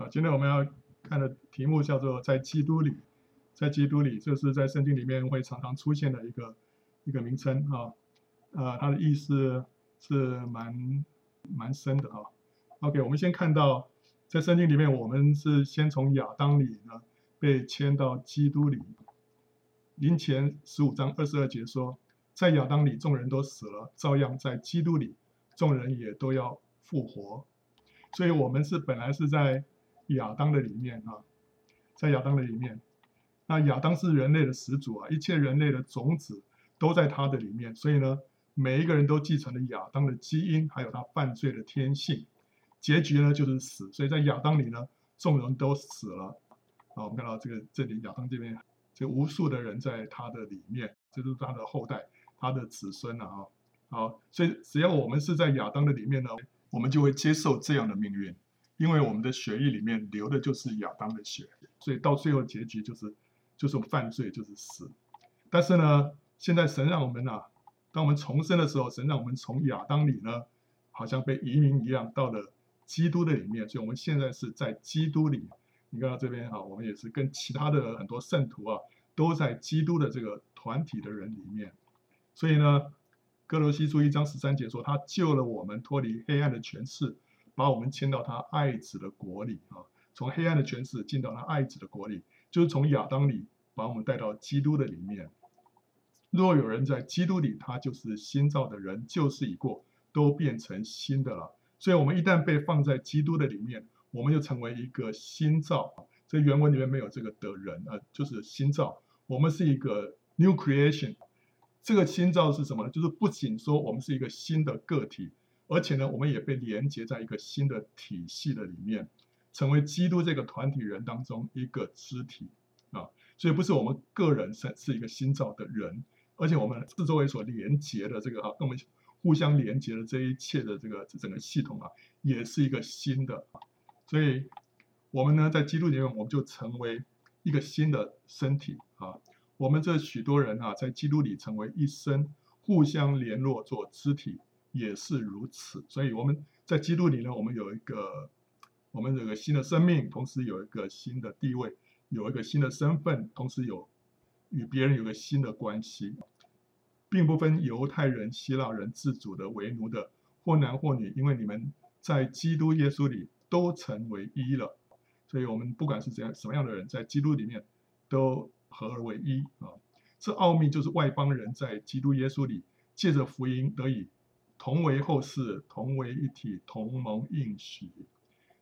啊，今天我们要看的题目叫做“在基督里”，在基督里，这是在圣经里面会常常出现的一个一个名称啊，呃，它的意思是蛮蛮深的啊。OK，我们先看到在圣经里面，我们是先从亚当里呢被迁到基督里。林前十五章二十二节说，在亚当里众人都死了，照样在基督里众人也都要复活。所以，我们是本来是在亚当的里面啊，在亚当的里面。那亚当是人类的始祖啊，一切人类的种子都在他的里面。所以呢，每一个人都继承了亚当的基因，还有他犯罪的天性。结局呢就是死。所以在亚当里呢，众人都死了。啊，我们看到这个这里亚当这边，这无数的人在他的里面，这是他的后代，他的子孙了啊。好，所以只要我们是在亚当的里面呢。我们就会接受这样的命运，因为我们的血液里面流的就是亚当的血，所以到最后结局就是就是犯罪，就是死。但是呢，现在神让我们啊，当我们重生的时候，神让我们从亚当里呢，好像被移民一样，到了基督的里面。所以我们现在是在基督里。你看到这边啊，我们也是跟其他的很多圣徒啊，都在基督的这个团体的人里面。所以呢。哥罗西书一章十三节说：“他救了我们脱离黑暗的权势，把我们迁到他爱子的国里啊！从黑暗的权势进到他爱子的国里，就是从亚当里把我们带到基督的里面。若有人在基督里，他就是新造的人，旧事已过，都变成新的了。所以，我们一旦被放在基督的里面，我们就成为一个新造。这原文里面没有这个的人啊，就是新造。我们是一个 new creation。”这个新造是什么呢？就是不仅说我们是一个新的个体，而且呢，我们也被连接在一个新的体系的里面，成为基督这个团体人当中一个肢体啊。所以不是我们个人是是一个新造的人，而且我们四周围所连接的这个啊，跟我们互相连接的这一切的这个整个系统啊，也是一个新的。所以，我们呢，在基督里面，我们就成为一个新的身体啊。我们这许多人啊，在基督里成为一身，互相联络做肢体，也是如此。所以我们在基督里呢，我们有一个，我们有一个新的生命，同时有一个新的地位，有一个新的身份，同时有与别人有个新的关系，并不分犹太人、希腊人、自主的、为奴的，或男或女，因为你们在基督耶稣里都成为一了。所以，我们不管是怎样什么样的人，在基督里面都。合而为一啊！这奥秘就是外邦人在基督耶稣里借着福音得以同为后世，同为一体，同盟应许。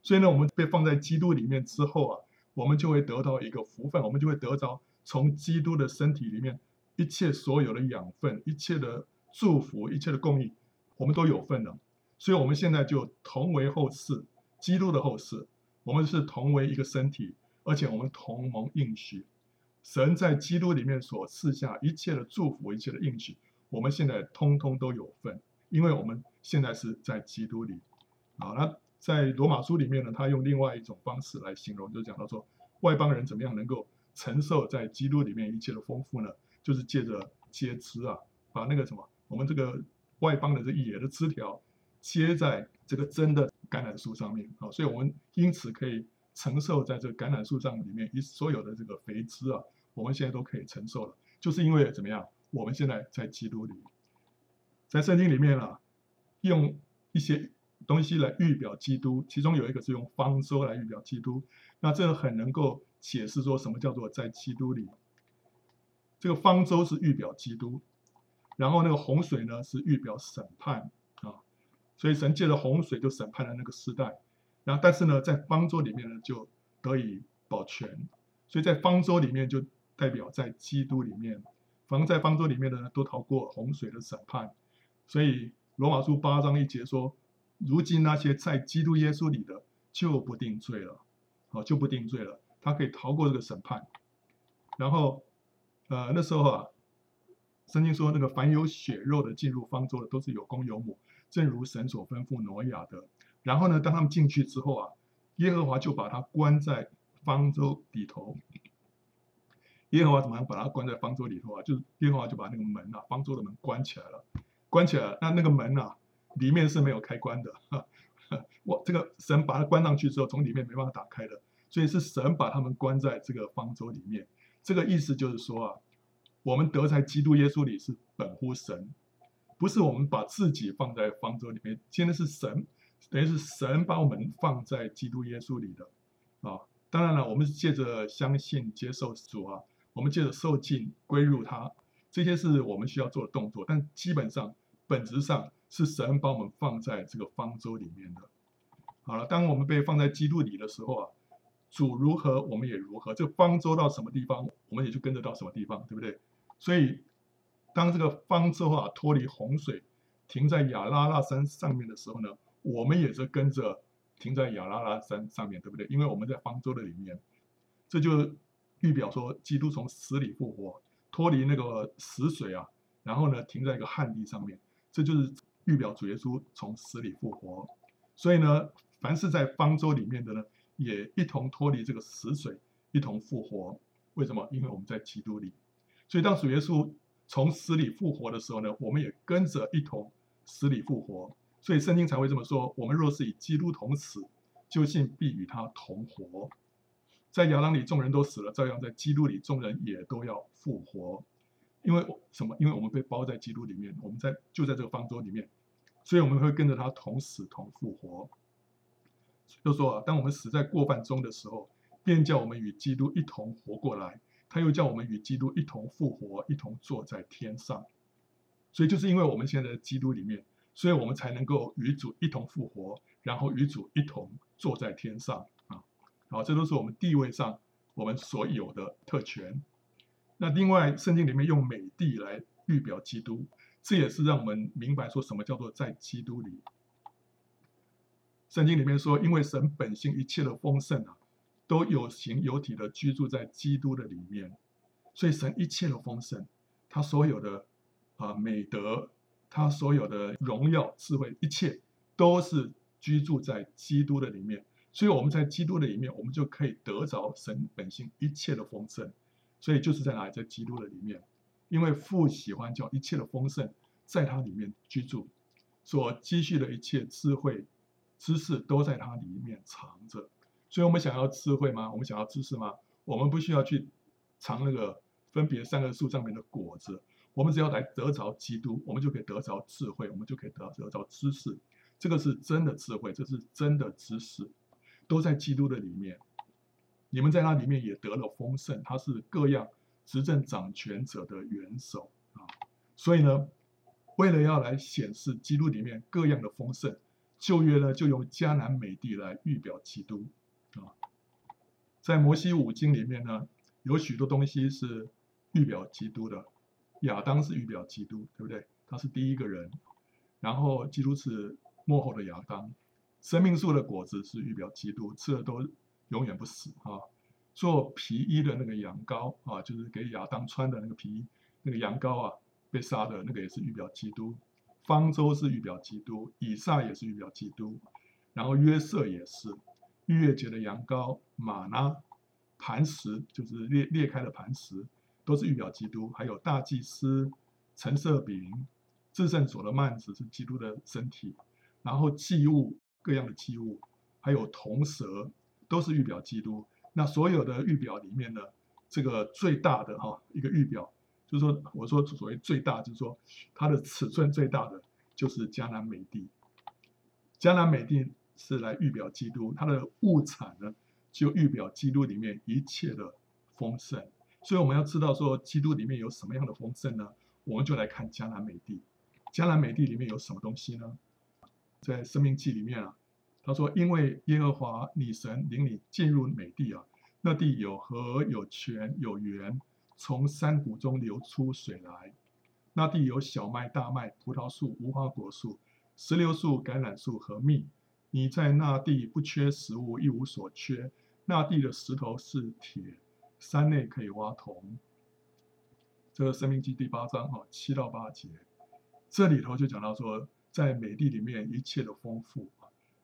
所以呢，我们被放在基督里面之后啊，我们就会得到一个福分，我们就会得着从基督的身体里面一切所有的养分、一切的祝福、一切的供应，我们都有份了。所以，我们现在就同为后世，基督的后世，我们是同为一个身体，而且我们同盟应许。神在基督里面所赐下一切的祝福，一切的应许，我们现在通通都有份，因为我们现在是在基督里。好，那在罗马书里面呢，他用另外一种方式来形容，就讲到说，外邦人怎么样能够承受在基督里面一切的丰富呢？就是借着接枝啊，把那个什么，我们这个外邦的这野的枝条接在这个真的橄榄树上面啊，所以我们因此可以。承受在这个橄榄树上里面一所有的这个肥枝啊，我们现在都可以承受了，就是因为怎么样？我们现在在基督里，在圣经里面啊，用一些东西来预表基督，其中有一个是用方舟来预表基督，那这个很能够解释说什么叫做在基督里。这个方舟是预表基督，然后那个洪水呢是预表审判啊，所以神借着洪水就审判了那个时代。然后，但是呢，在方舟里面呢，就得以保全，所以在方舟里面就代表在基督里面，反正在方舟里面的呢，都逃过洪水的审判。所以罗马书八章一节说：“如今那些在基督耶稣里的，就不定罪了，好，就不定罪了，他可以逃过这个审判。”然后，呃，那时候啊，圣经说那个凡有血肉的进入方舟的，都是有公有母，正如神所吩咐挪亚的。然后呢，当他们进去之后啊，耶和华就把他关在方舟里头。耶和华怎么样把他关在方舟里头啊？就是耶和华就把那个门啊，方舟的门关起来了，关起来。那那个门啊，里面是没有开关的，我这个神把它关上去之后，从里面没办法打开的，所以是神把他们关在这个方舟里面。这个意思就是说啊，我们得在基督耶稣里是本乎神，不是我们把自己放在方舟里面，现在是神，等于是神把我们放在基督耶稣里的啊。当然了，我们是借着相信接受主啊，我们借着受浸归入他，这些是我们需要做的动作，但基本上本质上。是神把我们放在这个方舟里面的。好了，当我们被放在基督里的时候啊，主如何，我们也如何。这方舟到什么地方，我们也就跟着到什么地方，对不对？所以，当这个方舟啊脱离洪水，停在亚拉拉山上面的时候呢，我们也是跟着停在亚拉拉山上面，对不对？因为我们在方舟的里面，这就预表说，基督从死里复活，脱离那个死水啊，然后呢停在一个旱地上面，这就是。预表主耶稣从死里复活，所以呢，凡是在方舟里面的呢，也一同脱离这个死水，一同复活。为什么？因为我们在基督里。所以当主耶稣从死里复活的时候呢，我们也跟着一同死里复活。所以圣经才会这么说：我们若是与基督同死，就信必与他同活。在亚当里众人都死了，照样在基督里众人也都要复活。因为什么？因为我们被包在基督里面，我们在就在这个方舟里面。所以我们会跟着他同死同复活。就说啊，当我们死在过犯中的时候，便叫我们与基督一同活过来。他又叫我们与基督一同复活，一同坐在天上。所以就是因为我们现在在基督里面，所以我们才能够与主一同复活，然后与主一同坐在天上好，这都是我们地位上我们所有的特权。那另外，圣经里面用美地来预表基督。这也是让我们明白说什么叫做在基督里。圣经里面说，因为神本性一切的丰盛啊，都有形有体的居住在基督的里面，所以神一切的丰盛，他所有的啊美德，他所有的荣耀、智慧，一切都是居住在基督的里面。所以我们在基督的里面，我们就可以得着神本性一切的丰盛。所以就是在哪里，在基督的里面。因为父喜欢叫一切的丰盛在他里面居住，所积蓄的一切智慧、知识都在他里面藏着。所以，我们想要智慧吗？我们想要知识吗？我们不需要去尝那个分别三个树上面的果子，我们只要来得着基督，我们就可以得着智慧，我们就可以得得着知识。这个是真的智慧，这是真的知识，都在基督的里面。你们在那里面也得了丰盛，他是各样。执政掌权者的元首啊，所以呢，为了要来显示基督里面各样的丰盛，旧约呢就用迦南美地来预表基督啊。在摩西五经里面呢，有许多东西是预表基督的。亚当是预表基督，对不对？他是第一个人，然后基督是幕后的亚当。生命树的果子是预表基督，吃了都永远不死啊。做皮衣的那个羊羔啊，就是给亚当穿的那个皮衣，那个羊羔啊，被杀的那个也是预表基督。方舟是预表基督，以撒也是预表基督，然后约瑟也是。逾越节的羊羔、玛拿、磐石，就是裂裂开的磐石，都是预表基督。还有大祭司、陈设饼、至圣所的幔子是基督的身体，然后祭物各样的器物，还有铜蛇，都是预表基督。那所有的预表里面呢，这个最大的哈一个预表，就是说，我说所谓最大，就是说它的尺寸最大的就是迦南美地。迦南美地是来预表基督，它的物产呢就预表基督里面一切的丰盛。所以我们要知道说基督里面有什么样的丰盛呢？我们就来看迦南美地。迦南美地里面有什么东西呢？在生命记里面啊。他说：“因为耶和华你神领你进入美地啊，那地有河有泉有源，从山谷中流出水来。那地有小麦、大麦、葡萄树、无花果树、石榴树、橄榄树和蜜。你在那地不缺食物，一无所缺。那地的石头是铁，山内可以挖铜。”这个《生命记》第八章哈七到八节，这里头就讲到说，在美地里面一切的丰富。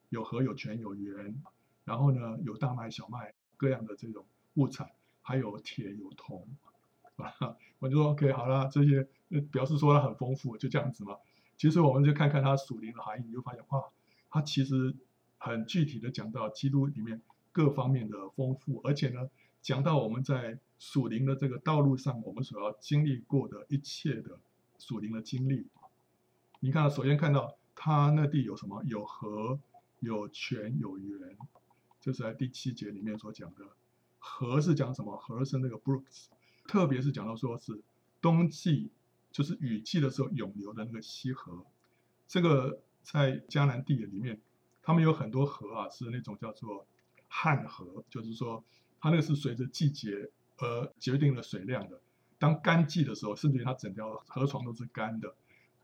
有河有泉有源，然后呢，有大麦小麦各样的这种物产，还有铁有铜，啊，我就说 OK 好了，这些表示说它很丰富，就这样子嘛。其实我们就看看它属灵的含义，你就发现哇，它其实很具体的讲到基督里面各方面的丰富，而且呢，讲到我们在属灵的这个道路上，我们所要经历过的一切的属灵的经历。你看，首先看到他那地有什么？有河，有泉，有源，这是在第七节里面所讲的。河是讲什么？河是那个 brooks，特别是讲到说是冬季，就是雨季的时候涌流的那个溪河。这个在迦南地里面，他们有很多河啊，是那种叫做旱河，就是说。它那个是随着季节而决定了水量的。当干季的时候，甚至于它整条河床都是干的；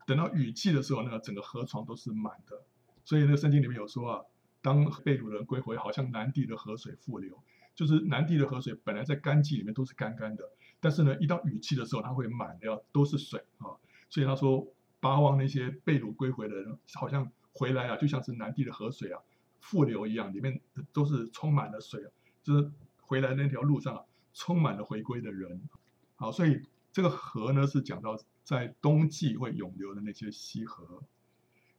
等到雨季的时候，那个整个河床都是满的。所以那圣经里面有说啊，当被掳的人归回，好像南地的河水复流，就是南地的河水本来在干季里面都是干干的，但是呢，一到雨季的时候，它会满掉，都是水啊。所以他说，巴望那些被掳归回的人，好像回来啊，就像是南地的河水啊复流一样，里面都是充满了水啊，就是。回来那条路上啊，充满了回归的人，好，所以这个河呢是讲到在冬季会涌流的那些溪河，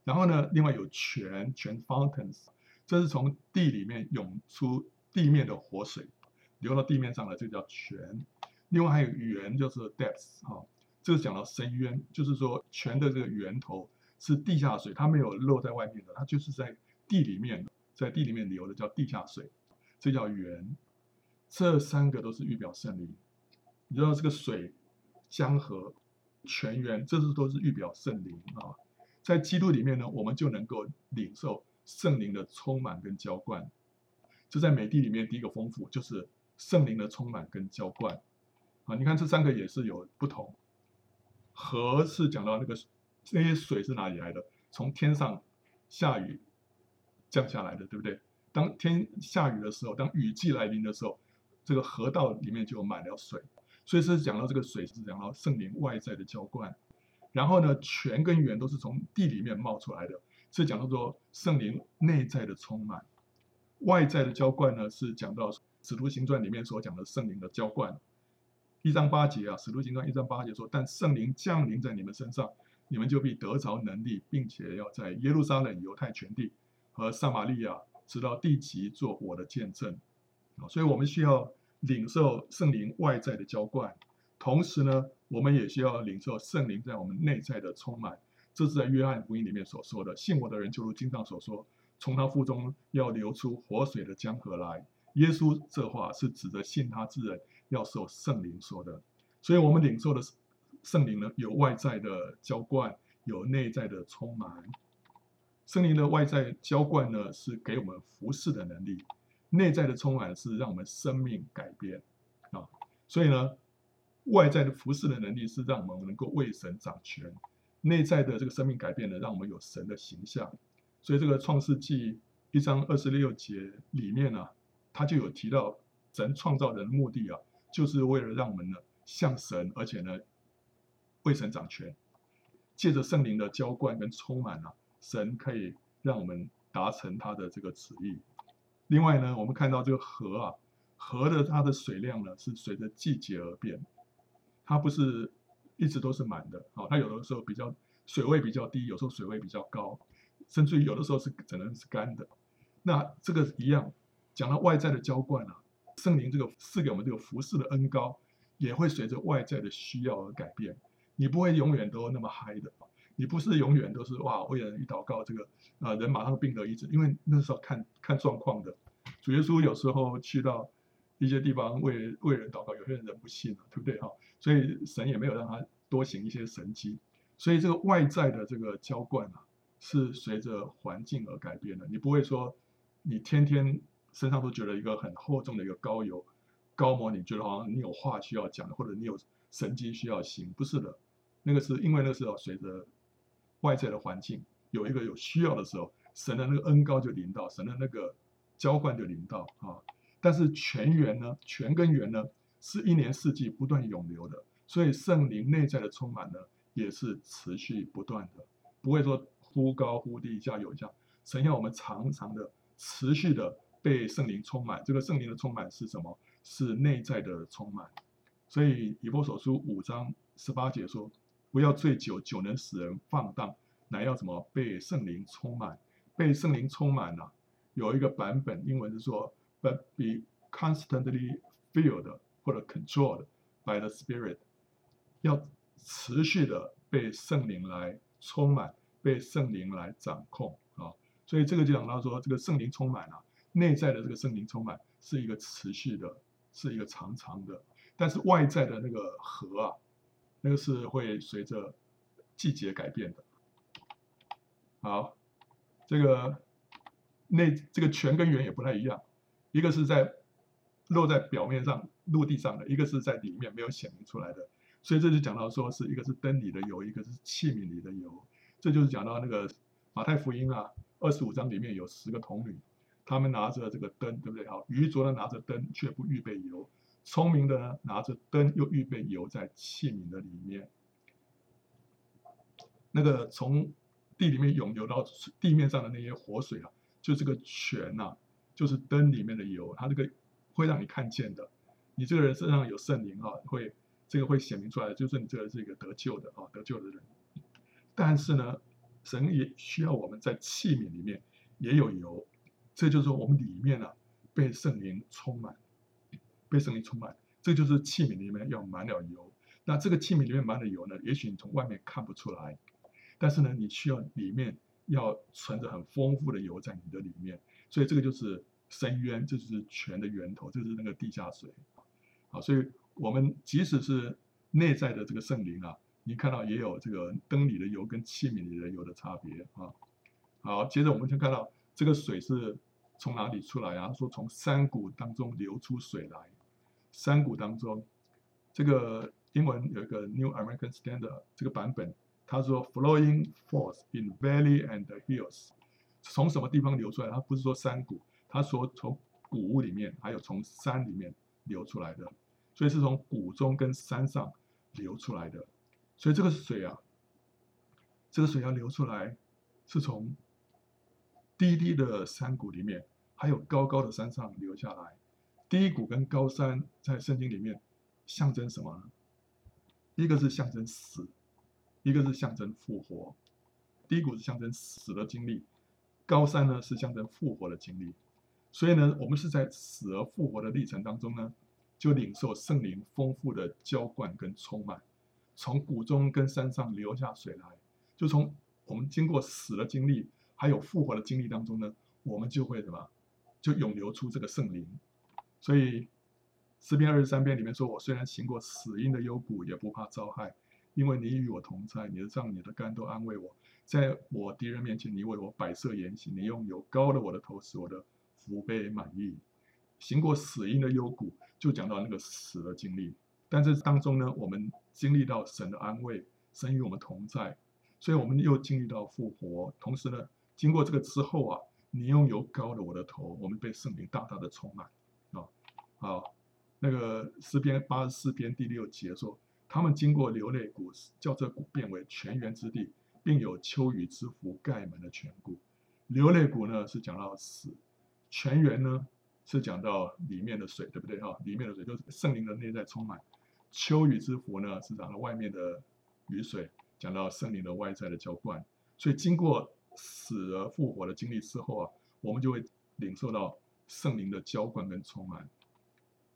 然后呢，另外有泉，泉 fountains，这是从地里面涌出地面的活水，流到地面上来，这叫泉。另外还有源，就是 depths，哈，这个讲到深渊，就是说泉的这个源头是地下水，它没有漏在外面的，它就是在地里面，在地里面流的叫地下水，这叫源。这三个都是预表圣灵，你知道这个水、江河、泉源，这是都是预表圣灵啊。在基督里面呢，我们就能够领受圣灵的充满跟浇灌。这在美地里面第一个丰富就是圣灵的充满跟浇灌啊。你看这三个也是有不同。河是讲到那个那些水是哪里来的？从天上下雨降下来的，对不对？当天下雨的时候，当雨季来临的时候。这个河道里面就满了水，所以是讲到这个水是讲到圣灵外在的浇灌，然后呢，泉跟源都是从地里面冒出来的，是讲到说圣灵内在的充满，外在的浇灌呢是讲到使徒行传里面所讲的圣灵的浇灌，一章八节啊，使徒行传一章八节说，但圣灵降临在你们身上，你们就必得着能力，并且要在耶路撒冷、犹太全地和撒玛利亚直到地极做我的见证。所以，我们需要领受圣灵外在的浇灌，同时呢，我们也需要领受圣灵在我们内在的充满。这是在约翰福音里面所说的：“信我的人，就如经上所说，从他腹中要流出活水的江河来。”耶稣这话是指着信他之人要受圣灵说的。所以，我们领受的圣灵呢，有外在的浇灌，有内在的充满。圣灵的外在浇灌呢，是给我们服侍的能力。内在的充满是让我们生命改变啊，所以呢，外在的服侍的能力是让我们能够为神掌权，内在的这个生命改变呢，让我们有神的形象。所以这个创世纪一章二十六节里面呢、啊，他就有提到神创造人的目的啊，就是为了让我们呢像神，而且呢为神掌权，借着圣灵的浇灌跟充满啊，神可以让我们达成他的这个旨意。另外呢，我们看到这个河啊，河的它的水量呢是随着季节而变，它不是一直都是满的好，它有的时候比较水位比较低，有时候水位比较高，甚至于有的时候是只能是干的。那这个一样，讲到外在的浇灌啊，圣灵这个赐给我们这个服饰的恩膏，也会随着外在的需要而改变，你不会永远都那么嗨的。你不是永远都是哇，为人一祷告，这个、呃、人马上病得医治，因为那时候看看状况的。主耶稣有时候去到一些地方为为人祷告，有些人人不信了，对不对哈？所以神也没有让他多行一些神迹。所以这个外在的这个浇灌啊，是随着环境而改变的。你不会说你天天身上都觉得一个很厚重的一个膏油膏抹，你觉得好像你有话需要讲，或者你有神迹需要行，不是的。那个是因为那时候随着。外在的环境有一个有需要的时候，神的那个恩膏就临到，神的那个浇灌就临到啊。但是泉源呢，泉跟源呢，是一年四季不断涌流的，所以圣灵内在的充满呢，也是持续不断的，不会说忽高忽低，一下有一下。神要我们常常的、持续的被圣灵充满。这个圣灵的充满是什么？是内在的充满。所以以弗所书五章十八节说。不要醉酒，酒能使人放荡，乃要什么被圣灵充满？被圣灵充满了、有一个版本，英文是说，but be constantly filled 或者 controlled by the Spirit，要持续的被圣灵来充满，被圣灵来掌控啊。所以这个就讲到说，这个圣灵充满啊，内在的这个圣灵充满是一个持续的，是一个长长的，但是外在的那个河啊，那个是会随着季节改变的。好，这个内这个泉跟源也不太一样，一个是在落在表面上陆地上的，一个是在里面没有显明出来的。所以这就讲到说是一个是灯里的油，一个是器皿里的油。这就是讲到那个马太福音啊，二十五章里面有十个童女，他们拿着这个灯，对不对？好，愚拙的拿着灯却不预备油，聪明的呢拿着灯又预备油在器皿的里面。那个从地里面涌流到地面上的那些活水啊，就这个泉呐、啊，就是灯里面的油，它这个会让你看见的。你这个人身上有圣灵啊，会这个会显明出来，就是你这个是一个得救的啊，得救的人。但是呢，神也需要我们在器皿里面也有油，这就是说我们里面啊被圣灵充满，被圣灵充满，这就是器皿里面要满了油。那这个器皿里面满了油呢，也许你从外面看不出来。但是呢，你需要里面要存着很丰富的油在你的里面，所以这个就是深渊，这就是泉的源头，就是那个地下水。好，所以我们即使是内在的这个圣灵啊，你看到也有这个灯里的油跟器皿里的油的差别啊。好，接着我们就看到这个水是从哪里出来啊？说从山谷当中流出水来，山谷当中，这个英文有一个 New American Standard 这个版本。他说：“Flowing forth in valley and hills，从什么地方流出来？它不是说山谷，它说从谷物里面，还有从山里面流出来的，所以是从谷中跟山上流出来的。所以这个水啊，这个水要流出来，是从低低的山谷里面，还有高高的山上流下来。低谷跟高山在圣经里面象征什么呢？一个是象征死。”一个是象征复活，低谷是象征死的经历，高山呢是象征复活的经历。所以呢，我们是在死而复活的历程当中呢，就领受圣灵丰富的浇灌跟充满，从谷中跟山上流下水来，就从我们经过死的经历，还有复活的经历当中呢，我们就会什么，就涌流出这个圣灵。所以诗篇二十三篇里面说：“我虽然行过死荫的幽谷，也不怕遭害。”因为你与我同在，你的杖、你的竿都安慰我。在我敌人面前，你为我摆设筵席，你用油膏了我的头，使我的福杯满溢。行过死荫的幽谷，就讲到那个死的经历。但是当中呢，我们经历到神的安慰，神与我们同在，所以我们又经历到复活。同时呢，经过这个之后啊，你用油膏了我的头，我们被圣灵大大的充满。啊，好，那个诗篇八十四篇第六节说。他们经过流泪谷，叫这谷变为泉源之地，并有秋雨之福盖满了全谷。流泪谷呢是讲到死，泉源呢是讲到里面的水，对不对哈？里面的水就是圣灵的内在充满。秋雨之福呢是讲到外面的雨水，讲到圣灵的外在的浇灌。所以经过死而复活的经历之后啊，我们就会领受到圣灵的浇灌跟充满，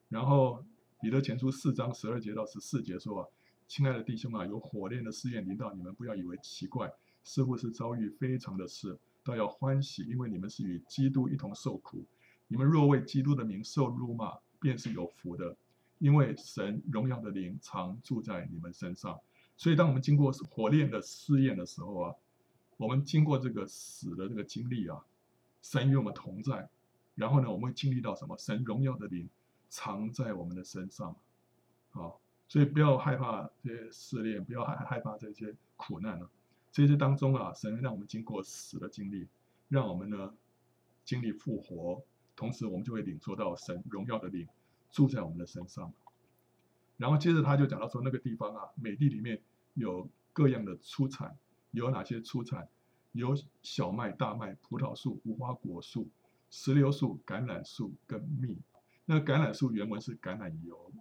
然后。彼得前书四章十二节到十四节说啊，亲爱的弟兄啊，有火炼的试验临到你们，不要以为奇怪，似乎是遭遇非常的事，倒要欢喜，因为你们是与基督一同受苦。你们若为基督的名受辱骂，便是有福的，因为神荣耀的灵常住在你们身上。所以，当我们经过火炼的试验的时候啊，我们经过这个死的这个经历啊，神与我们同在。然后呢，我们会经历到什么？神荣耀的灵。常在我们的身上，好，所以不要害怕这些试炼，不要害害怕这些苦难了。这些当中啊，神让我们经过死的经历，让我们呢经历复活，同时我们就会领受到神荣耀的灵住在我们的身上。然后接着他就讲到说，那个地方啊，美地里面有各样的出产，有哪些出产？有小麦、大麦、葡萄树、无花果树、石榴树、橄榄树跟蜜。那橄榄树原文是橄榄油，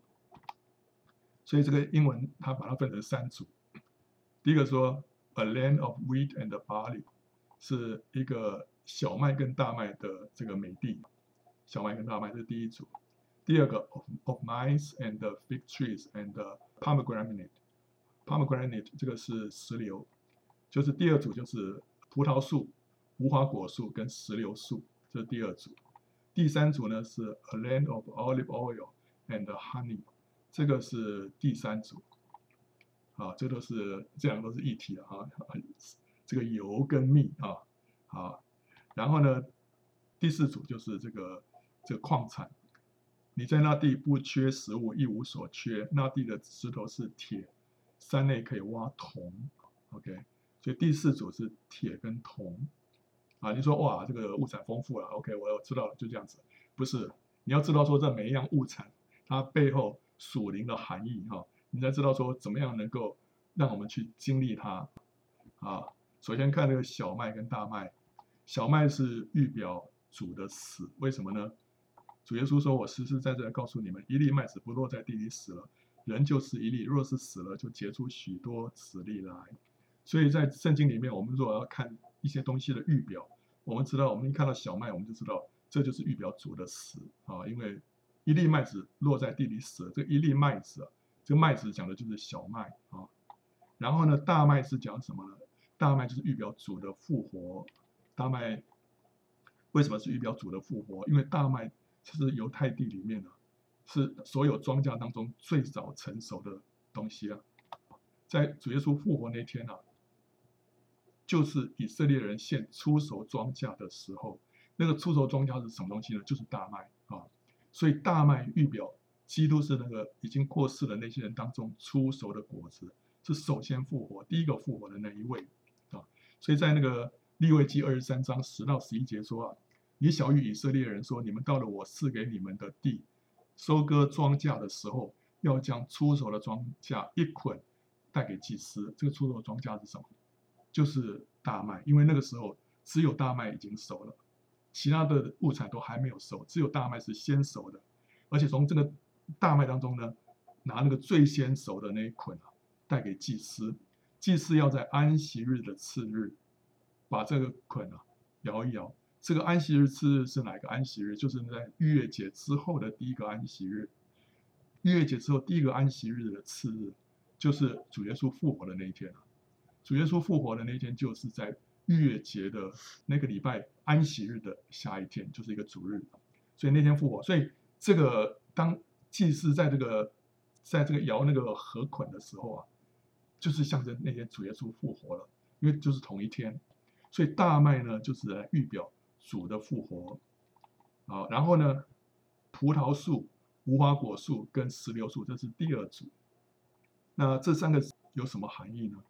所以这个英文它把它分成三组。第一个说 a land of wheat and barley，是一个小麦跟大麦的这个美地，小麦跟大麦是第一组。第二个 of, of mice and fig trees and pomegranate，pomegranate 这个是石榴，就是第二组就是葡萄树、无花果树跟石榴树，这是第二组。第三组呢是 a land of olive oil and honey，这个是第三组。啊，这都是这两个都是一体的啊，这个油跟蜜啊，好，然后呢，第四组就是这个这个矿产。你在那地不缺食物，一无所缺。那地的石头是铁，山内可以挖铜。OK，所以第四组是铁跟铜。啊，你说哇，这个物产丰富了。OK，我知道了，就这样子。不是，你要知道说这每一样物产它背后属灵的含义哈，你才知道说怎么样能够让我们去经历它。啊，首先看这个小麦跟大麦，小麦是预表主的死，为什么呢？主耶稣说：“我实实在在告诉你们，一粒麦子不落在地里死了，人就是一粒；若是死了，就结出许多子粒来。”所以在圣经里面，我们如果要看一些东西的预表，我们知道，我们一看到小麦，我们就知道这就是预表主的死啊。因为一粒麦子落在地里死了，这一粒麦子，这个麦子讲的就是小麦啊。然后呢，大麦是讲什么呢？大麦就是预表主的复活。大麦为什么是预表主的复活？因为大麦。其实犹太地里面呢，是所有庄稼当中最早成熟的东西啊。在主耶稣复活那天啊，就是以色列人献初熟庄稼的时候，那个初熟庄稼是什么东西呢？就是大麦啊。所以大麦预表基督是那个已经过世的那些人当中初熟的果子，是首先复活、第一个复活的那一位啊。所以在那个利未记二十三章十到十一节说啊。你晓諭以色列人说：“你们到了我赐给你们的地，收割庄稼的时候，要将出熟的庄稼一捆带给祭司。这个出熟的庄稼是什么？就是大麦，因为那个时候只有大麦已经熟了，其他的物产都还没有熟，只有大麦是先熟的。而且从这个大麦当中呢，拿那个最先熟的那一捆啊，带给祭司。祭司要在安息日的次日，把这个捆啊摇一摇。”这个安息日次日是哪个安息日？就是在逾越节之后的第一个安息日。逾越节之后第一个安息日的次日，就是主耶稣复活的那一天。主耶稣复活的那一天，就是在逾越节的那个礼拜安息日的下一天，就是一个主日。所以那天复活。所以这个当祭司在这个在这个摇那个禾捆的时候啊，就是象征那天主耶稣复活了，因为就是同一天。所以大麦呢，就是来预表。主的复活，好，然后呢，葡萄树、无花果树跟石榴树，这是第二组。那这三个有什么含义呢？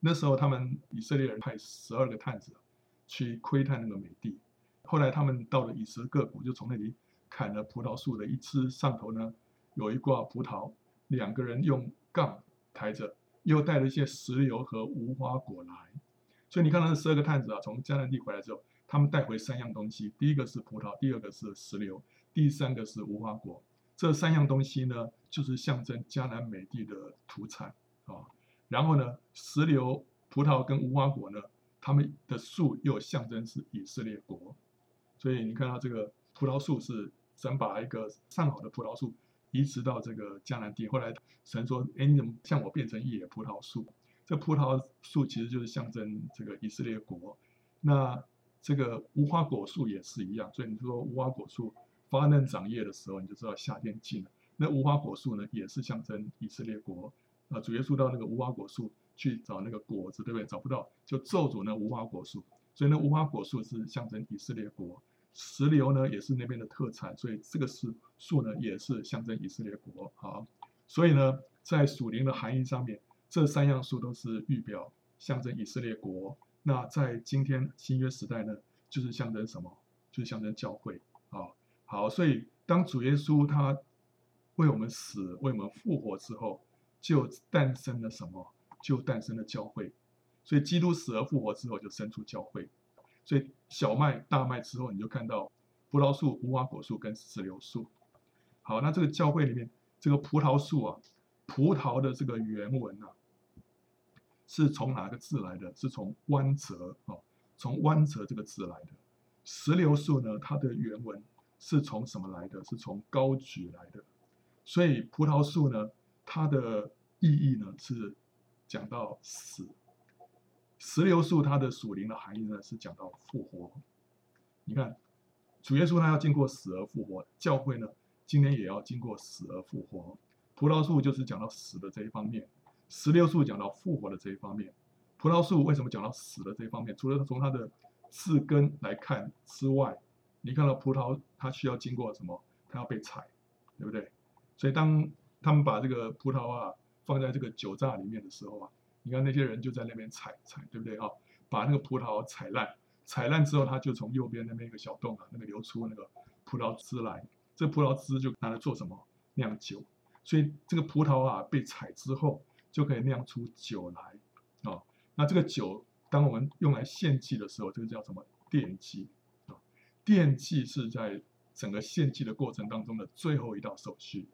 那时候他们以色列人派十二个探子去窥探那个美地，后来他们到了以实各谷，就从那里砍了葡萄树的一枝上头呢，有一挂葡萄，两个人用杠抬着，又带了一些石榴和无花果来。所以你看，那十二个探子啊，从迦南地回来之后。他们带回三样东西，第一个是葡萄，第二个是石榴，第三个是无花果。这三样东西呢，就是象征迦南美地的土产啊。然后呢，石榴、葡萄跟无花果呢，它们的树又象征是以色列国。所以你看到这个葡萄树是神把一个上好的葡萄树移植到这个迦南地，后来神说：“哎，你怎么像我变成野葡萄树？”这葡萄树其实就是象征这个以色列国。那这个无花果树也是一样，所以你说无花果树发嫩长叶的时候，你就知道夏天近了。那无花果树呢，也是象征以色列国。啊，主耶稣到那个无花果树去找那个果子，对不对？找不到，就咒诅那无花果树。所以那无花果树是象征以色列国。石榴呢，也是那边的特产，所以这个是树呢，也是象征以色列国。好，所以呢，在属灵的含义上面，这三样树都是预表象征以色列国。那在今天新约时代呢，就是象征什么？就是象征教会啊。好，所以当主耶稣他为我们死、为我们复活之后，就诞生了什么？就诞生了教会。所以基督死而复活之后，就生出教会。所以小麦、大麦之后，你就看到葡萄树、无花果树跟石榴树。好，那这个教会里面，这个葡萄树啊，葡萄的这个原文啊。是从哪个字来的？是从弯折啊，从弯折这个字来的。石榴树呢，它的原文是从什么来的？是从高举来的。所以葡萄树呢，它的意义呢是讲到死；石榴树它的属灵的含义呢是讲到复活。你看，主耶稣他要经过死而复活，教会呢今天也要经过死而复活。葡萄树就是讲到死的这一方面，石榴树讲到复活的这一方面。葡萄树为什么讲到死的这一方面？除了从它的四根来看之外，你看到葡萄它需要经过什么？它要被采，对不对？所以当他们把这个葡萄啊放在这个酒榨里面的时候啊，你看那些人就在那边采采，对不对啊？把那个葡萄采烂。采烂之后，它就从右边那边一个小洞啊，那个流出那个葡萄汁来。这葡萄汁就拿来做什么？酿酒。所以这个葡萄啊被采之后，就可以酿出酒来啊、那这个酒，当我们用来献祭的时候，这个叫什么？奠祭啊。奠祭是在整个献祭的过程当中的最后一道手续。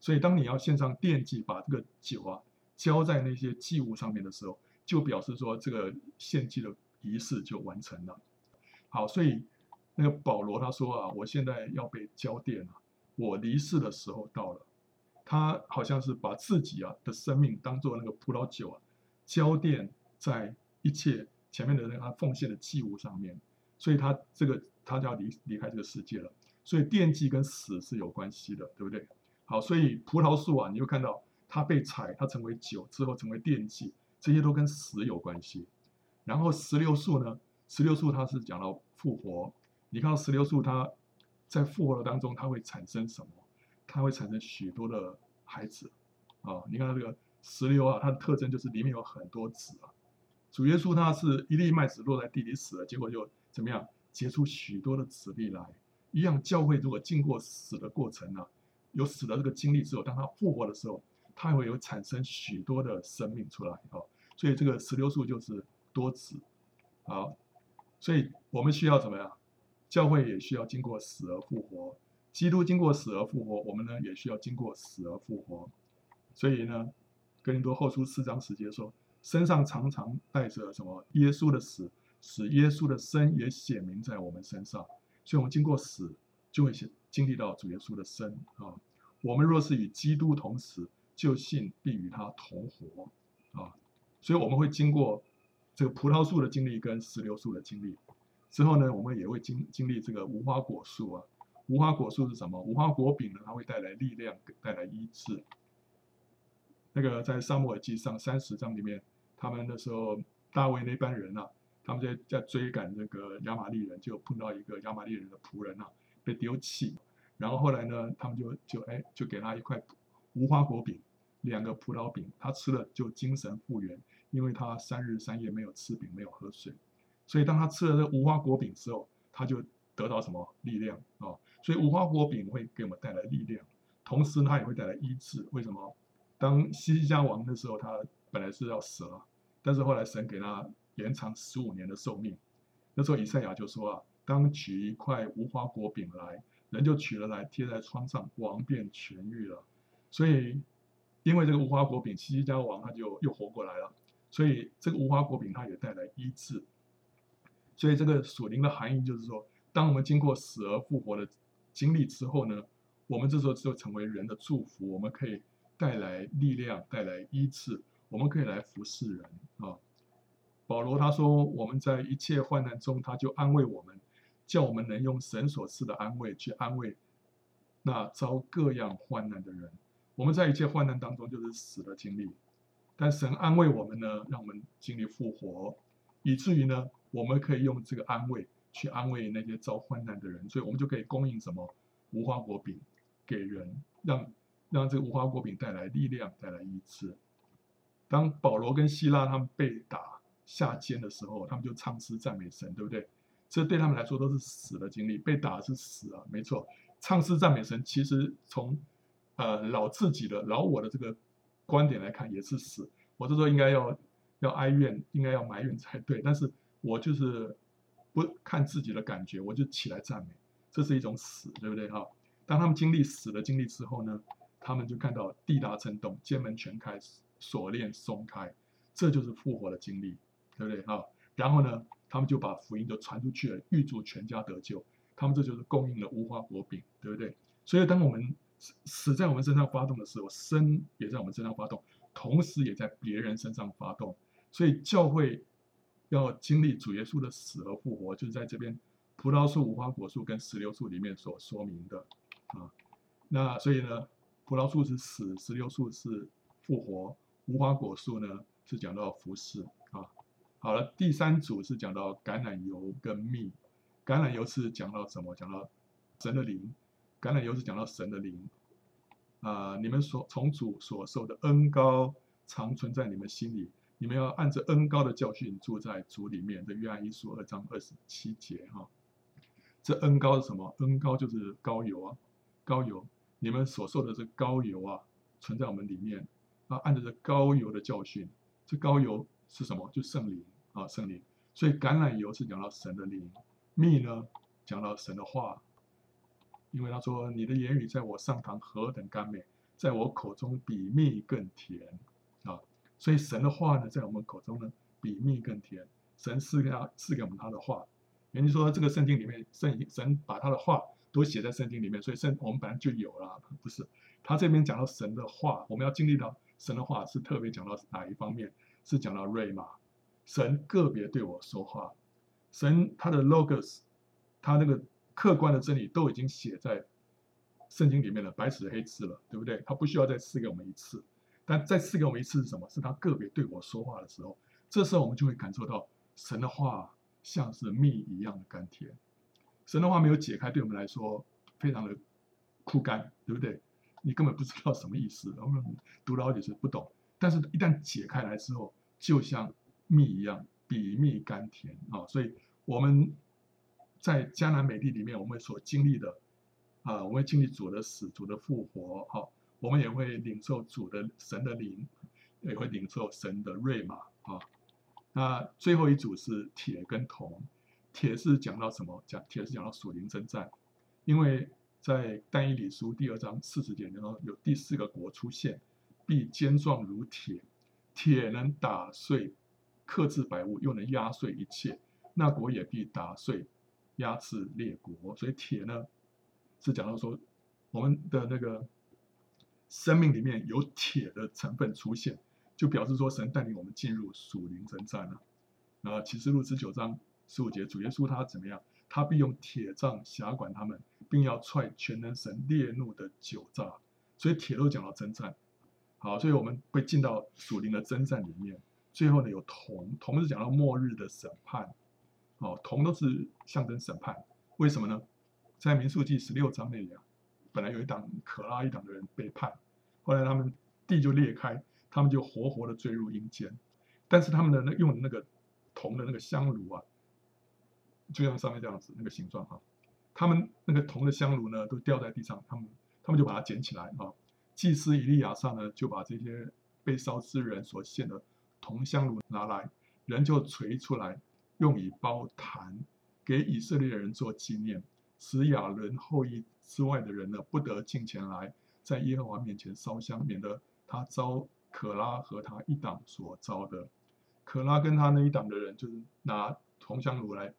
所以当你要献上奠祭，把这个酒啊浇在那些祭物上面的时候，就表示说这个献祭的。仪式就完成了。好，所以那个保罗他说啊，我现在要被浇奠了，我离世的时候到了。他好像是把自己啊的生命当做那个葡萄酒啊，浇奠在一切前面的那个他奉献的祭物上面。所以他这个他就要离离开这个世界了。所以奠祭跟死是有关系的，对不对？好，所以葡萄树啊，你就看到它被采，它成为酒之后成为奠祭，这些都跟死有关系。然后石榴树呢？石榴树它是讲到复活。你看到石榴树，它在复活的当中，它会产生什么？它会产生许多的孩子啊！你看这个石榴啊，它的特征就是里面有很多籽啊。主耶稣他是一粒麦子落在地里死了，结果就怎么样结出许多的籽粒来。一样，教会如果经过死的过程呢、有死的这个经历之后，当他复活的时候，他会有产生许多的生命出来啊。所以这个石榴树就是。多子，好，所以我们需要怎么样？教会也需要经过死而复活。基督经过死而复活，我们呢也需要经过死而复活。所以呢，哥林多后书四章十节说，身上常常带着什么？耶稣的死，使耶稣的生也显明在我们身上。所以，我们经过死，就会经历到主耶稣的生啊。我们若是与基督同死，就信并与他同活啊。所以，我们会经过。这个葡萄树的经历跟石榴树的经历之后呢，我们也会经经历这个无花果树啊。无花果树是什么？无花果饼呢？它会带来力量，带来医治。那个在撒母耳记上三十章里面，他们那时候大卫那班人啊，他们在在追赶这个亚玛力人，就碰到一个亚玛力人的仆人啊，被丢弃。然后后来呢，他们就就哎就给他一块无花果饼，两个葡萄饼，他吃了就精神复原。因为他三日三夜没有吃饼，没有喝水，所以当他吃了这无花果饼之后，他就得到什么力量啊？所以无花果饼会给我们带来力量，同时他也会带来医治。为什么？当西西家王的时候，他本来是要死了，但是后来神给他延长十五年的寿命。那时候以赛亚就说啊，当取一块无花果饼来，人就取了来贴在疮上，王便痊愈了。所以因为这个无花果饼，希西家王他就又活过来了。所以这个无花果饼它也带来医治，所以这个属灵的含义就是说，当我们经过死而复活的经历之后呢，我们这时候就成为人的祝福，我们可以带来力量，带来医治，我们可以来服侍人啊。保罗他说，我们在一切患难中，他就安慰我们，叫我们能用神所赐的安慰去安慰那遭各样患难的人。我们在一切患难当中，就是死的经历。但神安慰我们呢，让我们经历复活，以至于呢，我们可以用这个安慰去安慰那些遭患难的人，所以我们就可以供应什么无花果饼给人，让让这个无花果饼带来力量，带来医治。当保罗跟希拉他们被打下监的时候，他们就唱诗赞美神，对不对？这对他们来说都是死的经历，被打是死啊，没错。唱诗赞美神，其实从呃老自己的老我的这个。观点来看也是死，我这时候应该要要哀怨，应该要埋怨才对。但是我就是不看自己的感觉，我就起来赞美，这是一种死，对不对哈？当他们经历死的经历之后呢，他们就看到地大震动，监门全开，锁链松开，这就是复活的经历，对不对哈？然后呢，他们就把福音就传出去了，预祝全家得救。他们这就是供应了无花果饼，对不对？所以当我们死在我们身上发动的时候，生也在我们身上发动，同时也在别人身上发动。所以教会要经历主耶稣的死和复活，就是在这边葡萄树、无花果树跟石榴树里面所说明的啊。那所以呢，葡萄树是死，石榴树是复活，无花果树呢是讲到服侍。好了，第三组是讲到橄榄油跟蜜。橄榄油是讲到什么？讲到神的灵。橄榄油是讲到神的灵。啊、你们所从主所受的恩膏常存在你们心里。你们要按着恩膏的教训住在主里面。这约翰一书二章二十七节哈。这恩膏是什么？恩膏就是膏油啊，膏油。你们所受的这膏油啊，存在我们里面。啊，按着这膏油的教训，这膏油是什么？就圣灵啊，圣灵。所以橄榄油是讲到神的灵，蜜呢讲到神的话。因为他说：“你的言语在我上膛何等甘美，在我口中比蜜更甜。”啊，所以神的话呢，在我们口中呢，比蜜更甜。神赐给他赐给我们他的话，也就说，这个圣经里面，圣神把他的话都写在圣经里面，所以圣我们本来就有了，不是？他这边讲到神的话，我们要经历到神的话，是特别讲到哪一方面？是讲到瑞玛，神个别对我说话，神他的 logos，他那个。客观的真理都已经写在圣经里面了，白纸黑字了，对不对？他不需要再赐给我们一次，但再赐给我们一次是什么？是他个别对我说话的时候，这时候我们就会感受到神的话像是蜜一样的甘甜。神的话没有解开，对我们来说非常的枯干，对不对？你根本不知道什么意思，我们读了好几次不懂。但是，一旦解开来之后，就像蜜一样，比蜜甘甜啊！所以，我们。在迦南美地里面，我们所经历的，啊，我们经历主的死、主的复活，哈，我们也会领受主的神的灵，也会领受神的瑞玛，啊，那最后一组是铁跟铜，铁是讲到什么？讲铁是讲到属灵征战，因为在但以理书第二章四十节当中有第四个国出现，必坚壮如铁，铁能打碎克制百物，又能压碎一切，那国也必打碎。压制列国，所以铁呢是讲到说，我们的那个生命里面有铁的成分出现，就表示说神带领我们进入属灵征战了。然后启示录十九章十五节，主耶稣他怎么样？他必用铁杖辖管他们，并要踹全能神烈怒的酒醡。所以铁都讲到征战。好，所以我们会进到属灵的征战里面。最后呢有铜，铜是讲到末日的审判。哦，铜都是象征审判，为什么呢？在民数记十六章那里啊，本来有一党可拉一党的人被判，后来他们地就裂开，他们就活活的坠入阴间。但是他们的那用的那个铜的那个香炉啊，就像上面这样子那个形状哈，他们那个铜的香炉呢都掉在地上，他们他们就把它捡起来啊。祭司以利亚撒呢就把这些被烧之人所献的铜香炉拿来，人就锤出来。用以包坛，给以色列人做纪念，使亚伦后裔之外的人呢，不得近前来，在耶和华面前烧香，免得他遭可拉和他一党所遭的。可拉跟他那一党的人，就是拿铜香炉来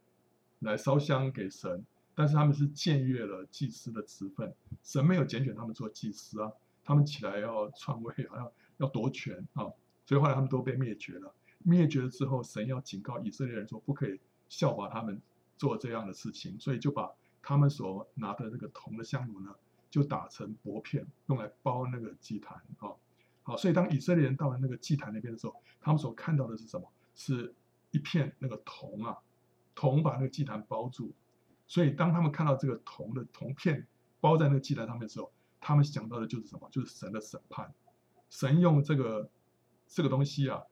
来烧香给神，但是他们是僭越了祭司的职分，神没有拣选他们做祭司啊，他们起来要篡位，好像要夺权 啊，所以后来他们都被灭绝了。灭绝了之后，神要警告以色列人说，不可以效法他们做这样的事情，所以就把他们所拿的那个铜的香炉呢，就打成薄片，用来包那个祭坛啊。好，所以当以色列人到了那个祭坛那边的时候，他们所看到的是什么？是一片那个铜啊，铜把那个祭坛包住。所以当他们看到这个铜的铜片包在那个祭坛上面的时候，他们想到的就是什么？就是神的审判。神用这个这个东西啊。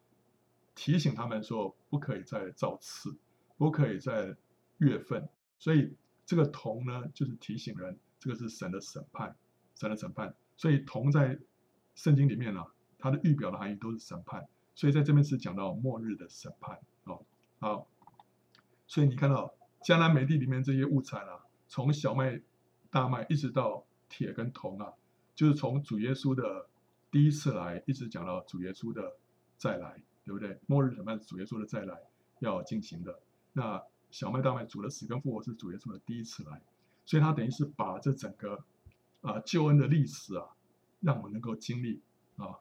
提醒他们说，不可以再造次，不可以再月份。所以这个铜呢，就是提醒人，这个是神的审判，神的审判。所以铜在圣经里面呢、啊，它的预表的含义都是审判。所以在这边是讲到末日的审判哦。好，所以你看到迦南美地里面这些物产啊，从小麦、大麦一直到铁跟铜啊，就是从主耶稣的第一次来，一直讲到主耶稣的再来。对不对？末日审判主耶稣的再来要进行的。那小麦大麦主的死跟复活是主耶稣的第一次来，所以他等于是把这整个啊救恩的历史啊，让我们能够经历啊。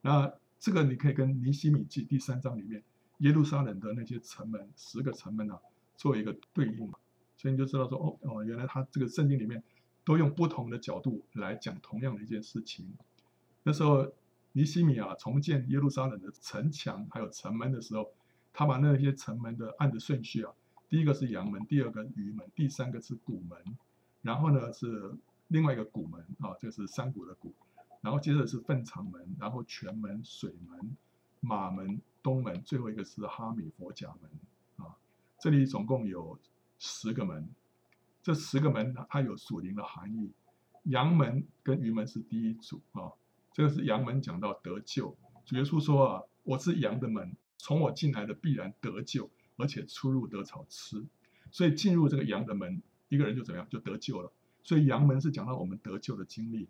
那这个你可以跟尼希米记第三章里面耶路撒冷的那些城门十个城门啊做一个对应嘛，所以你就知道说哦哦，原来他这个圣经里面都用不同的角度来讲同样的一件事情。那时候尼希米啊重建耶路撒冷的城墙还有城门的时候。他把那些城门的按的顺序啊，第一个是阳门，第二个鱼门，第三个是古门，然后呢是另外一个古门啊，这是山谷的谷，然后接着是粪场门，然后泉门、水门、马门、东门，最后一个是哈米佛甲门啊。这里总共有十个门，这十个门它有属灵的含义。阳门跟鱼门是第一组啊，这个是阳门讲到得救，主耶稣说啊，我是羊的门。从我进来的必然得救，而且出入得草吃，所以进入这个羊的门，一个人就怎么样就得救了。所以羊门是讲到我们得救的经历，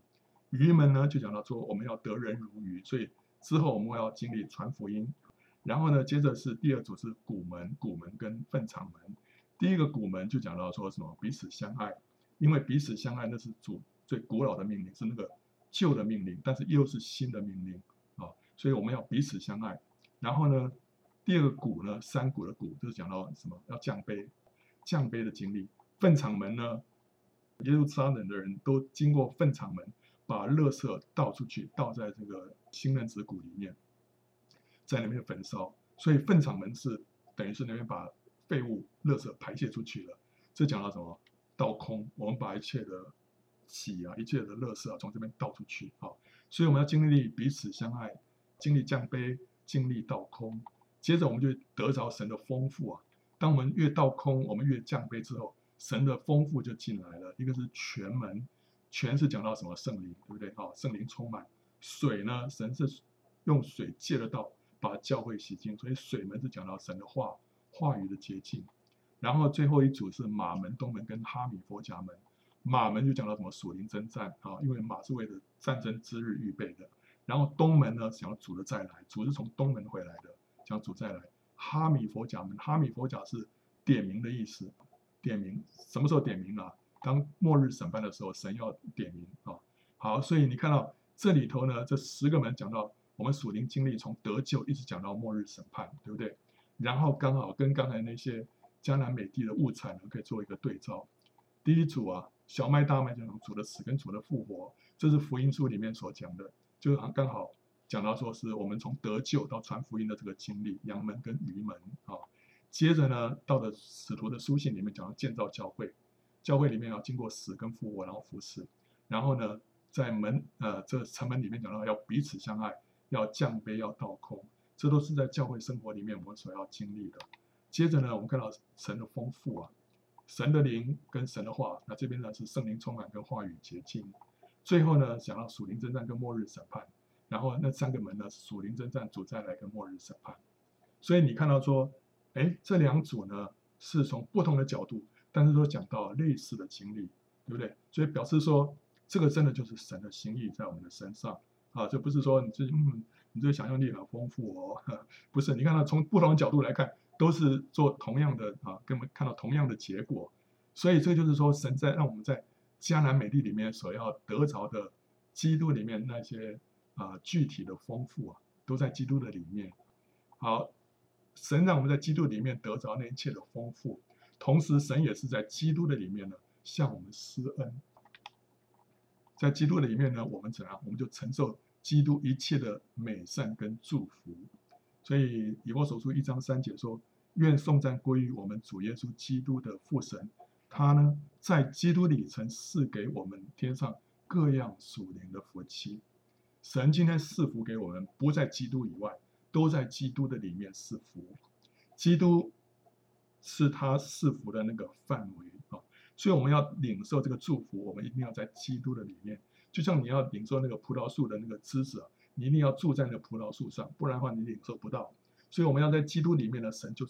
鱼门呢就讲到说我们要得人如鱼，所以之后我们要经历传福音。然后呢，接着是第二组是鼓门，鼓门跟粪场门。第一个古门就讲到说什么彼此相爱，因为彼此相爱那是主最古老的命令，是那个旧的命令，但是又是新的命令啊，所以我们要彼此相爱。然后呢，第二个鼓呢，山谷的谷，就是讲到什么？要降杯，降杯的经历。粪场门呢，耶路撒冷的人都经过粪场门，把垃圾倒出去，倒在这个新人子谷里面，在那边焚烧。所以粪场门是等于是那边把废物、垃圾排泄出去了。这讲到什么？倒空，我们把一切的喜啊，一切的垃圾啊，从这边倒出去。啊，所以我们要经历彼此相爱，经历降杯。经历倒空，接着我们就得着神的丰富啊。当我们越倒空，我们越降杯之后，神的丰富就进来了。一个是泉门，全是讲到什么圣灵，对不对？啊，圣灵充满。水呢，神是用水借得到，把教会洗净，所以水门是讲到神的话，话语的捷径。然后最后一组是马门、东门跟哈米佛甲门。马门就讲到什么属灵征战啊，因为马是为了战争之日预备的。然后东门呢，想要主的再来，主是从东门回来的，想主再来。哈米佛甲门，哈米佛甲是点名的意思，点名什么时候点名啊？当末日审判的时候，神要点名啊。好，所以你看到这里头呢，这十个门讲到我们属灵经历，从得救一直讲到末日审判，对不对？然后刚好跟刚才那些江南美地的物产呢，可以做一个对照。第一组啊，小麦大麦这种主的死跟主的复活，这是福音书里面所讲的。就刚好讲到说是我们从得救到传福音的这个经历，羊门跟鱼门啊。接着呢，到了使徒的书信里面讲到建造教会，教会里面要经过死跟复活，然后服侍。然后呢，在门呃这城门里面讲到要彼此相爱，要降杯，要倒空，这都是在教会生活里面我们所要经历的。接着呢，我们看到神的丰富啊，神的灵跟神的话，那这边呢是圣灵充满跟话语洁净。最后呢，讲到属灵征战跟末日审判，然后那三个门呢，属灵征战、主再来跟末日审判。所以你看到说，哎，这两组呢是从不同的角度，但是都讲到类似的经历，对不对？所以表示说，这个真的就是神的心意在我们的身上啊，这不是说你这嗯，你这想象力很丰富哦，不是。你看到从不同的角度来看，都是做同样的啊，跟我们看到同样的结果。所以这就是说，神在让我们在。迦南美地里面所要得着的，基督里面那些啊具体的丰富啊，都在基督的里面。好，神让我们在基督里面得着那一切的丰富，同时神也是在基督的里面呢，向我们施恩。在基督的里面呢，我们怎样？我们就承受基督一切的美善跟祝福。所以以弗所书一章三节说：“愿颂赞归于我们主耶稣基督的父神。”他呢，在基督里曾赐给我们天上各样属灵的福气。神今天赐福给我们，不在基督以外，都在基督的里面赐福。基督是他赐福的那个范围啊，所以我们要领受这个祝福，我们一定要在基督的里面。就像你要领受那个葡萄树的那个枝子，你一定要住在那个葡萄树上，不然的话你领受不到。所以我们要在基督里面的神就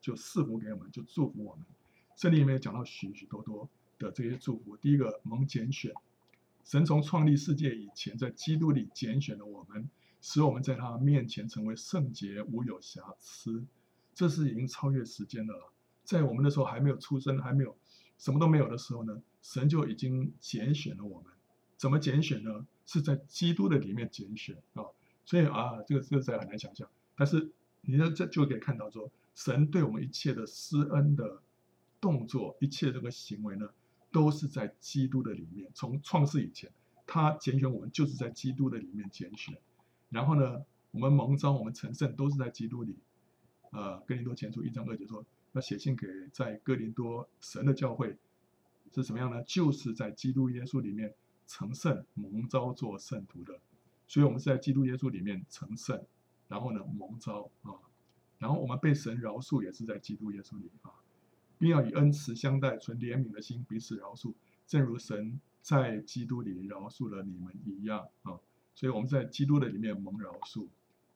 就赐福给我们，就祝福我们。这里面讲到许许多多的这些祝福。第一个蒙拣选，神从创立世界以前，在基督里拣选了我们，使我们在他面前成为圣洁，无有瑕疵。这是已经超越时间的了。在我们那时候还没有出生，还没有什么都没有的时候呢，神就已经拣选了我们。怎么拣选呢？是在基督的里面拣选啊。所以啊，这个这个在很难想象。但是你这这就可以看到说，神对我们一切的施恩的动作，一切这个行为呢，都是在基督的里面。从创世以前，他拣选我们就是在基督的里面拣选。然后呢，我们蒙召，我们成圣，都是在基督里。呃，哥林多前书一章二节说，要写信给在哥林多神的教会是什么样呢？就是在基督耶稣里面成圣、蒙召做圣徒的。所以，我们是在基督耶稣里面成圣，然后呢，蒙召啊，然后我们被神饶恕，也是在基督耶稣里啊，并要以恩慈相待，存怜悯的心，彼此饶恕，正如神在基督里饶恕了你们一样啊。所以，我们在基督的里面蒙饶恕，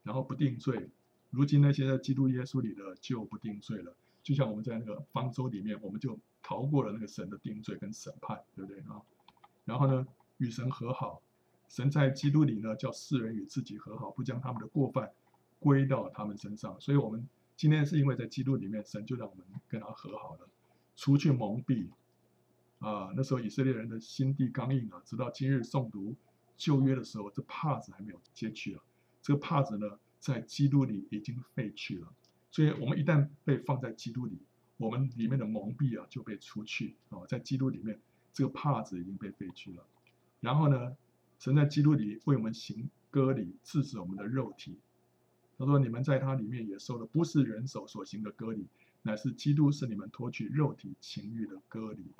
然后不定罪。如今那些在基督耶稣里的就不定罪了，就像我们在那个方舟里面，我们就逃过了那个神的定罪跟审判，对不对啊？然后呢，与神和好，神在基督里呢，叫世人与自己和好，不将他们的过犯归到他们身上。所以，我们今天是因为在基督里面，神就让我们跟他和好了，除去蒙蔽啊。那时候以色列人的心地刚硬啊，直到今日诵读旧约的时候，这帕子还没有揭去啊。这个帕子呢，在基督里已经废去了，所以我们一旦被放在基督里，我们里面的蒙蔽啊就被除去啊，在基督里面，这个帕子已经被废去了。然后呢，神在基督里为我们行割礼，制止我们的肉体。他说：“你们在他里面也受了不是人手所行的割礼，乃是基督是你们脱去肉体情欲的割礼。”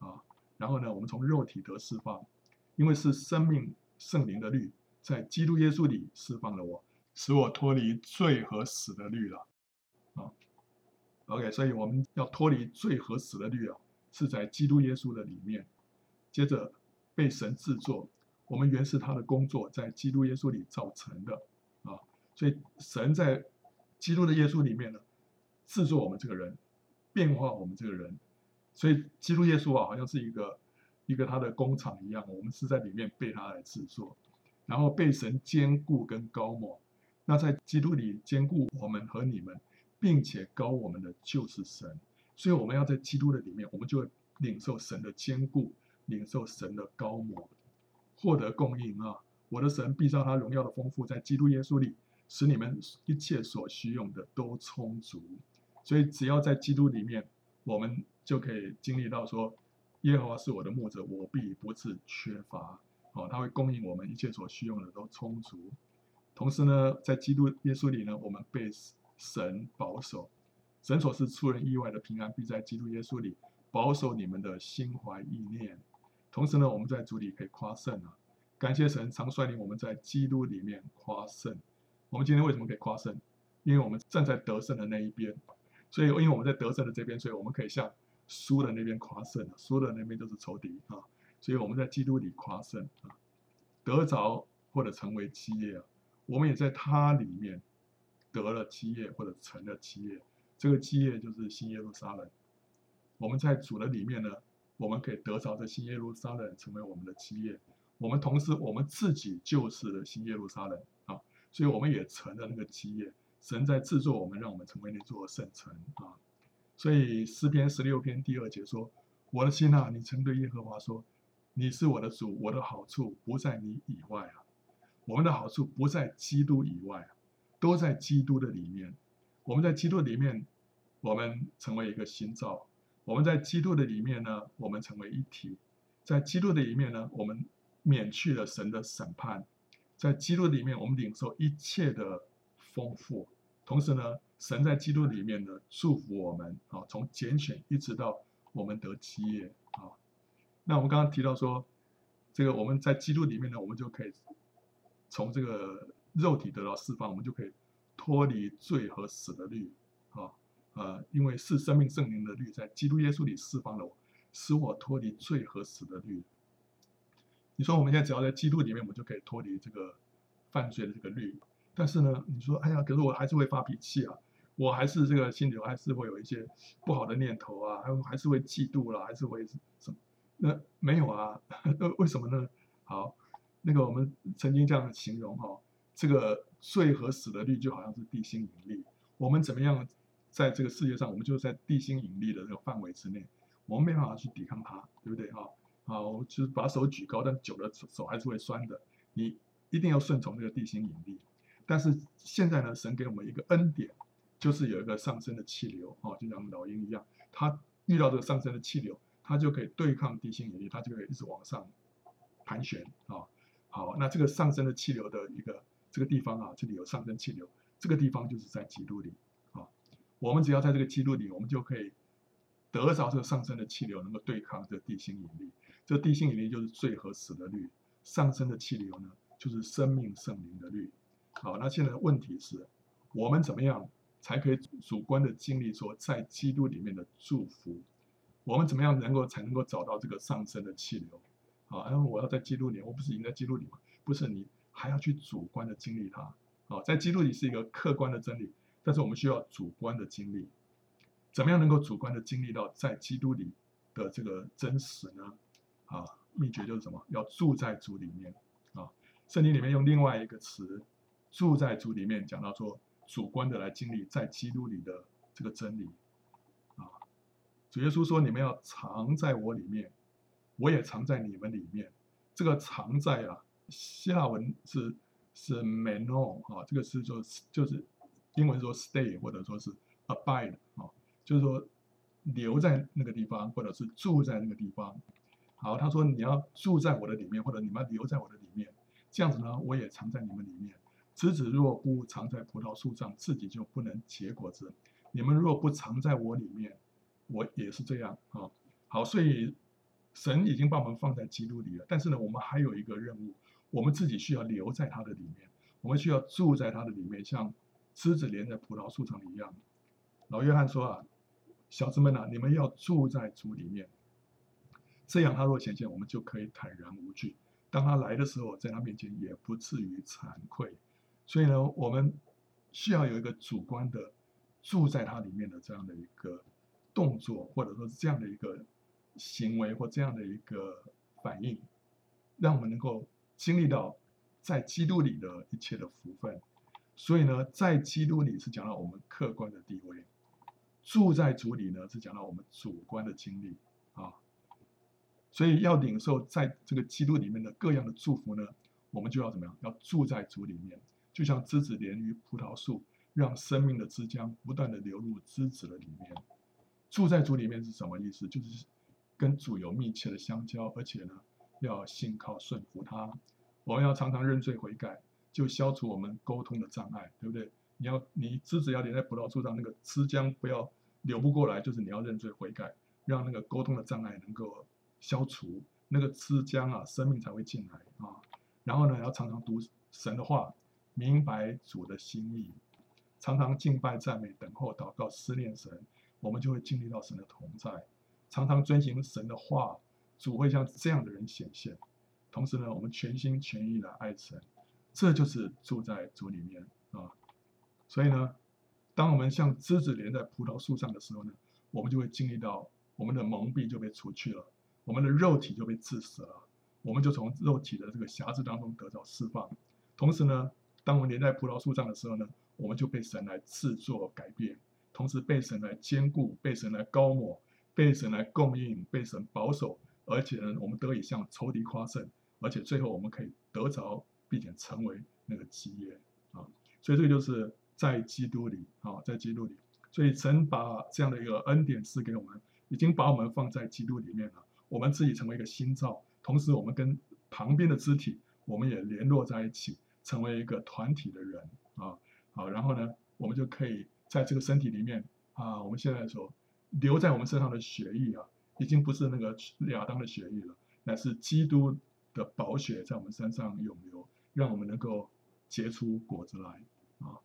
啊，然后呢，我们从肉体得释放，因为是生命圣灵的律，在基督耶稣里释放了我。使我脱离罪和死的律了，啊，OK，所以我们要脱离罪和死的律啊，是在基督耶稣的里面。接着被神制作，我们原是他的工作，在基督耶稣里造成的啊，所以神在基督的耶稣里面呢，制作我们这个人，变化我们这个人。所以基督耶稣啊，好像是一个一个他的工厂一样，我们是在里面被他来制作，然后被神兼顾跟高抹。那在基督里兼顾我们和你们，并且高我们的就是神，所以我们要在基督的里面，我们就会领受神的坚固，领受神的高摩，获得供应啊！我的神必照他荣耀的丰富，在基督耶稣里，使你们一切所需用的都充足。所以只要在基督里面，我们就可以经历到说，耶和华是我的牧者，我必不致缺乏。哦，他会供应我们一切所需用的都充足。同时呢，在基督耶稣里呢，我们被神保守，神所是出人意外的平安，必在基督耶稣里保守你们的心怀意念。同时呢，我们在主里可以夸胜啊，感谢神常率领我们在基督里面夸胜。我们今天为什么可以夸胜？因为我们站在得胜的那一边，所以因为我们在得胜的这边，所以我们可以向输的那边夸胜，输的那边就是仇敌啊。所以我们在基督里夸胜啊，得着或者成为基业啊。我们也在他里面得了基业，或者成了基业。这个基业就是新耶路撒冷。我们在主的里面呢，我们可以得着这新耶路撒冷，成为我们的基业。我们同时，我们自己就是新耶路撒冷啊，所以我们也成了那个基业。神在制作我们，让我们成为那座圣城啊。所以诗篇十六篇第二节说：“我的心啊，你曾对耶和华说，你是我的主，我的好处不在你以外啊。”我们的好处不在基督以外，都在基督的里面。我们在基督里面，我们成为一个新造；我们在基督的里面呢，我们成为一体。在基督的里面呢，我们免去了神的审判。在基督里面，我们领受一切的丰富。同时呢，神在基督里面呢，祝福我们啊，从拣选一直到我们得基业啊。那我们刚刚提到说，这个我们在基督里面呢，我们就可以。从这个肉体得到释放，我们就可以脱离罪和死的律，啊，呃，因为是生命圣灵的律在基督耶稣里释放了我，使我脱离罪和死的律。你说我们现在只要在基督里面，我们就可以脱离这个犯罪的这个律。但是呢，你说，哎呀，可是我还是会发脾气啊，我还是这个心里还是会有一些不好的念头啊，还还是会嫉妒啦，还是会什么？那没有啊，为什么呢？好。那个我们曾经这样形容哈，这个罪和死的律就好像是地心引力，我们怎么样在这个世界上，我们就是在地心引力的这个范围之内，我们没办法去抵抗它，对不对哈？好，就是把手举高，但久了手还是会酸的。你一定要顺从这个地心引力。但是现在呢，神给我们一个恩典，就是有一个上升的气流，哦，就像老鹰一样，它遇到这个上升的气流，它就可以对抗地心引力，它就可以一直往上盘旋啊。好，那这个上升的气流的一个这个地方啊，这里有上升气流，这个地方就是在基督里。我们只要在这个基督里，我们就可以得着这个上升的气流，能够对抗这地心引力。这地心引力就是最合死的律，上升的气流呢，就是生命圣灵的律。好，那现在的问题是，我们怎么样才可以主观的经历说在基督里面的祝福？我们怎么样能够才能够找到这个上升的气流？啊，然后我要在基督里，我不是已经在基督里吗？不是，你还要去主观的经历它。啊，在基督里是一个客观的真理，但是我们需要主观的经历。怎么样能够主观的经历到在基督里的这个真实呢？啊，秘诀就是什么？要住在主里面。啊，圣经里面用另外一个词。住在主里面，讲到说主观的来经历在基督里的这个真理啊。主耶稣说：“你们要藏在我里面，我也藏在你们里面。”这个藏在啊，希腊文是是 meno 啊，这个是说就是英文说 stay 或者说是 abide 啊，就是说留在那个地方，或者是住在那个地方。好，他说：“你要住在我的里面，或者你们要留在我的里面，这样子呢，我也藏在你们里面。”枝子若不藏在葡萄树上，自己就不能结果子。你们若不藏在我里面，我也是这样啊。好，所以神已经把我们放在基督里了。但是呢，我们还有一个任务，我们自己需要留在他的里面，我们需要住在他的里面，像枝子连在葡萄树上一样。老约翰说啊，小子们啊，你们要住在主里面，这样他若显现，我们就可以坦然无惧。当他来的时候，在他面前也不至于惭愧。所以呢，我们需要有一个主观的住在它里面的这样的一个动作，或者说是这样的一个行为或这样的一个反应，让我们能够经历到在基督里的一切的福分。所以呢，在基督里是讲到我们客观的地位，住在主里呢是讲到我们主观的经历啊。所以要领受在这个基督里面的各样的祝福呢，我们就要怎么样？要住在主里面。就像枝子连于葡萄树，让生命的汁浆不断地流入枝子的里面。住在主里面是什么意思？就是跟主有密切的相交，而且呢，要信靠顺服他。我们要常常认罪悔改，就消除我们沟通的障碍，对不对？你要你枝子要连在葡萄树上，那个枝浆不要流不过来，就是你要认罪悔改，让那个沟通的障碍能够消除，那个枝浆啊，生命才会进来啊。然后呢，要常常读神的话。明白主的心意，常常敬拜赞美，等候祷告，思念神，我们就会经历到神的同在。常常遵行神的话，主会像这样的人显现。同时呢，我们全心全意的爱神，这就是住在主里面啊。所以呢，当我们像枝子连在葡萄树上的时候呢，我们就会经历到我们的蒙蔽就被除去了，我们的肉体就被治死了，我们就从肉体的这个瑕疵当中得到释放。同时呢，当我们连在葡萄树上的时候呢，我们就被神来制作改变，同时被神来坚固，被神来高抹，被神来供应，被神保守，而且呢，我们得以向仇敌夸胜，而且最后我们可以得着，并且成为那个基业啊。所以这个就是在基督里啊，在基督里，所以神把这样的一个恩典赐给我们，已经把我们放在基督里面了，我们自己成为一个新造，同时我们跟旁边的肢体，我们也联络在一起。成为一个团体的人啊，好，然后呢，我们就可以在这个身体里面啊，我们现在所留在我们身上的血液啊，已经不是那个亚当的血液了，乃是基督的宝血在我们身上涌流，让我们能够结出果子来啊。